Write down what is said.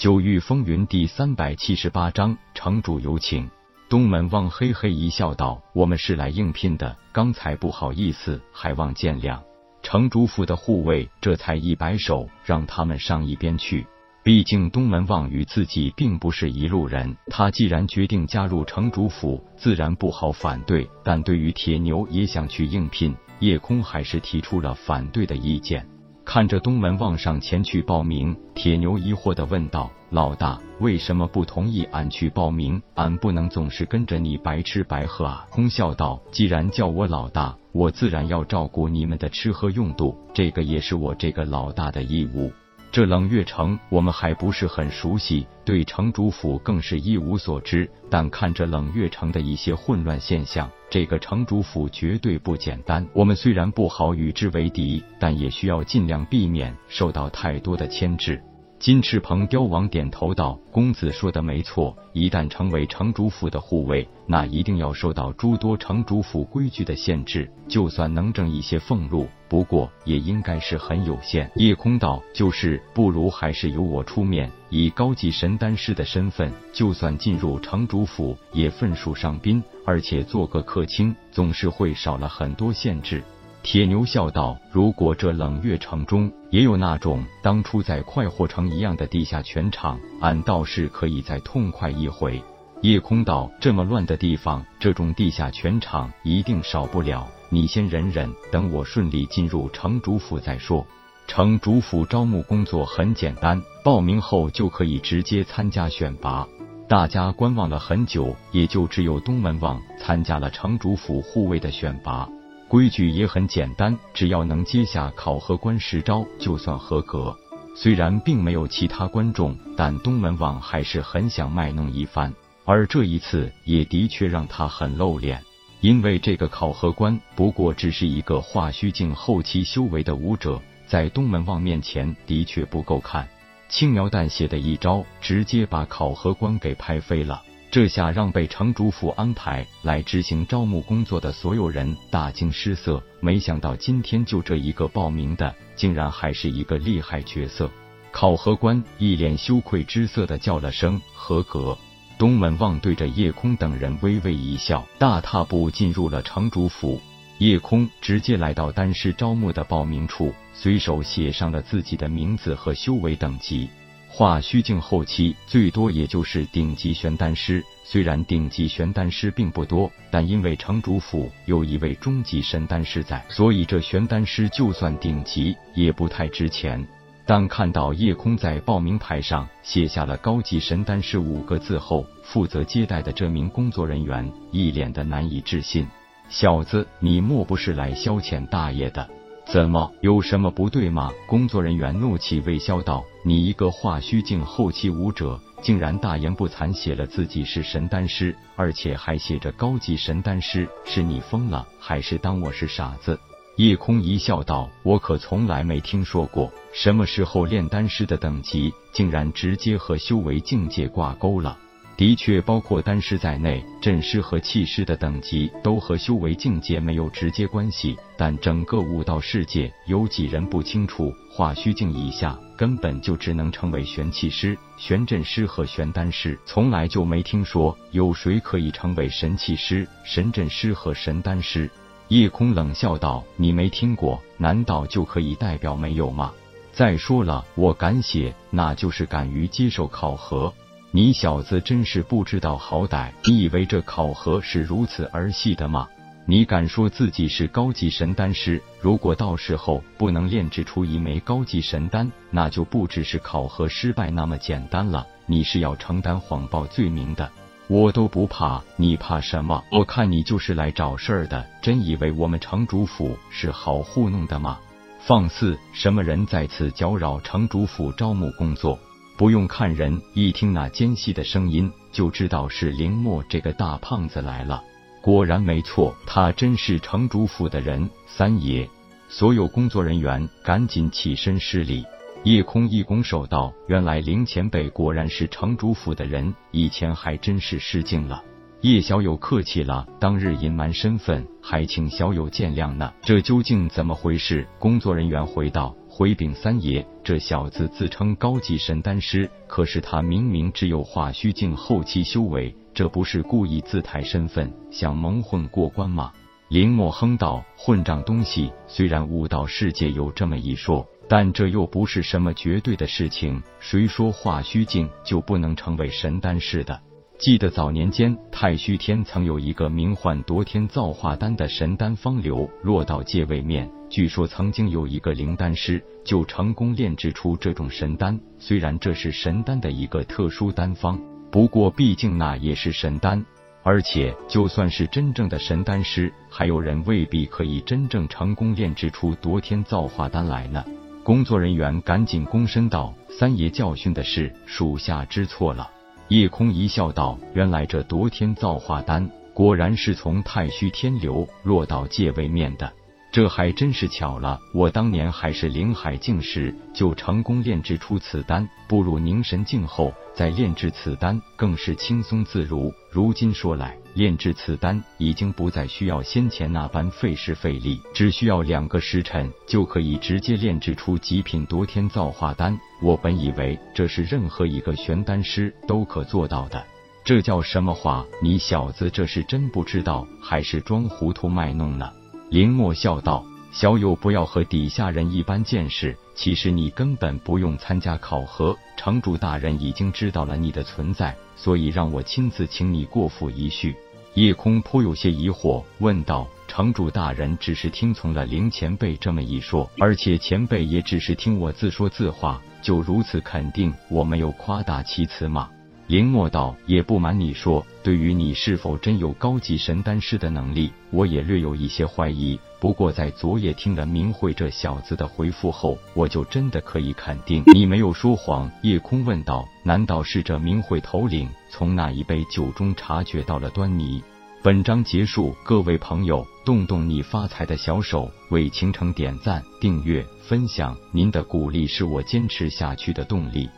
九域风云第三百七十八章，城主有请。东门望嘿嘿一笑，道：“我们是来应聘的，刚才不好意思，还望见谅。”城主府的护卫这才一摆手，让他们上一边去。毕竟东门望与自己并不是一路人，他既然决定加入城主府，自然不好反对。但对于铁牛也想去应聘，夜空还是提出了反对的意见。看着东门望上前去报名，铁牛疑惑的问道：“老大，为什么不同意俺去报名？俺不能总是跟着你白吃白喝啊？”空笑道：“既然叫我老大，我自然要照顾你们的吃喝用度，这个也是我这个老大的义务。”这冷月城我们还不是很熟悉，对城主府更是一无所知。但看着冷月城的一些混乱现象，这个城主府绝对不简单。我们虽然不好与之为敌，但也需要尽量避免受到太多的牵制。金翅鹏雕王点头道：“公子说的没错，一旦成为城主府的护卫，那一定要受到诸多城主府规矩的限制。就算能挣一些俸禄，不过也应该是很有限。”夜空道：“就是，不如还是由我出面，以高级神丹师的身份，就算进入城主府，也份数上宾，而且做个客卿，总是会少了很多限制。”铁牛笑道：“如果这冷月城中也有那种当初在快活城一样的地下拳场，俺倒是可以再痛快一回。”夜空道：“这么乱的地方，这种地下拳场一定少不了。你先忍忍，等我顺利进入城主府再说。城主府招募工作很简单，报名后就可以直接参加选拔。大家观望了很久，也就只有东门望参加了城主府护卫的选拔。”规矩也很简单，只要能接下考核官十招，就算合格。虽然并没有其他观众，但东门王还是很想卖弄一番。而这一次也的确让他很露脸，因为这个考核官不过只是一个化虚境后期修为的武者，在东门王面前的确不够看。轻描淡写的一招，直接把考核官给拍飞了。这下让被城主府安排来执行招募工作的所有人大惊失色。没想到今天就这一个报名的，竟然还是一个厉害角色。考核官一脸羞愧之色的叫了声合格。东门望对着夜空等人微微一笑，大踏步进入了城主府。夜空直接来到丹师招募的报名处，随手写上了自己的名字和修为等级。化虚境后期最多也就是顶级玄丹师，虽然顶级玄丹师并不多，但因为城主府有一位中级神丹师在，所以这玄丹师就算顶级也不太值钱。当看到夜空在报名牌上写下了高级神丹师五个字后，负责接待的这名工作人员一脸的难以置信：“小子，你莫不是来消遣大爷的？”怎么有什么不对吗？工作人员怒气未消道：“你一个化虚境后期武者，竟然大言不惭写了自己是神丹师，而且还写着高级神丹师，是你疯了，还是当我是傻子？”夜空一笑道：“我可从来没听说过，什么时候炼丹师的等级竟然直接和修为境界挂钩了。”的确，包括丹师在内，阵师和气师的等级都和修为境界没有直接关系。但整个武道世界，有几人不清楚，化虚境以下根本就只能成为玄气师、玄阵师和玄丹师，从来就没听说有谁可以成为神气师、神阵师和神丹师。夜空冷笑道：“你没听过，难道就可以代表没有吗？再说了，我敢写，那就是敢于接受考核。”你小子真是不知道好歹！你以为这考核是如此儿戏的吗？你敢说自己是高级神丹师？如果到时候不能炼制出一枚高级神丹，那就不只是考核失败那么简单了，你是要承担谎报罪名的。我都不怕，你怕什么？我看你就是来找事儿的，真以为我们城主府是好糊弄的吗？放肆！什么人在此搅扰城主府招募工作？不用看人，一听那尖细的声音，就知道是林墨这个大胖子来了。果然没错，他真是城主府的人。三爷，所有工作人员赶紧起身施礼。夜空一拱手道：“原来林前辈果然是城主府的人，以前还真是失敬了。”叶小友客气了，当日隐瞒身份，还请小友见谅呢。这究竟怎么回事？工作人员回道。回禀三爷，这小子自称高级神丹师，可是他明明只有化虚境后期修为，这不是故意自抬身份，想蒙混过关吗？林墨哼道：“混账东西！虽然悟道世界有这么一说，但这又不是什么绝对的事情。谁说化虚境就不能成为神丹师的？”记得早年间，太虚天曾有一个名唤夺天造化丹的神丹方流落到界位面。据说曾经有一个灵丹师就成功炼制出这种神丹。虽然这是神丹的一个特殊丹方，不过毕竟那也是神丹。而且就算是真正的神丹师，还有人未必可以真正成功炼制出夺天造化丹来呢。工作人员赶紧躬身道：“三爷教训的是属下知错了。”夜空一笑，道：“原来这夺天造化丹果然是从太虚天流落到界位面的，这还真是巧了。我当年还是灵海境时，就成功炼制出此丹，步入凝神境后。”再炼制此丹更是轻松自如。如今说来，炼制此丹已经不再需要先前那般费时费力，只需要两个时辰就可以直接炼制出极品夺天造化丹。我本以为这是任何一个玄丹师都可做到的，这叫什么话？你小子这是真不知道，还是装糊涂卖弄呢？林墨笑道。小友不要和底下人一般见识。其实你根本不用参加考核，城主大人已经知道了你的存在，所以让我亲自请你过府一叙。夜空颇有些疑惑，问道：“城主大人只是听从了林前辈这么一说，而且前辈也只是听我自说自话，就如此肯定我没有夸大其词吗？”林墨道：“也不瞒你说，对于你是否真有高级神丹师的能力，我也略有一些怀疑。不过在昨夜听了明慧这小子的回复后，我就真的可以肯定你没有说谎。”夜空问道：“难道是这明慧头领从那一杯酒中察觉到了端倪？”本章结束，各位朋友，动动你发财的小手，为倾城点赞、订阅、分享，您的鼓励是我坚持下去的动力。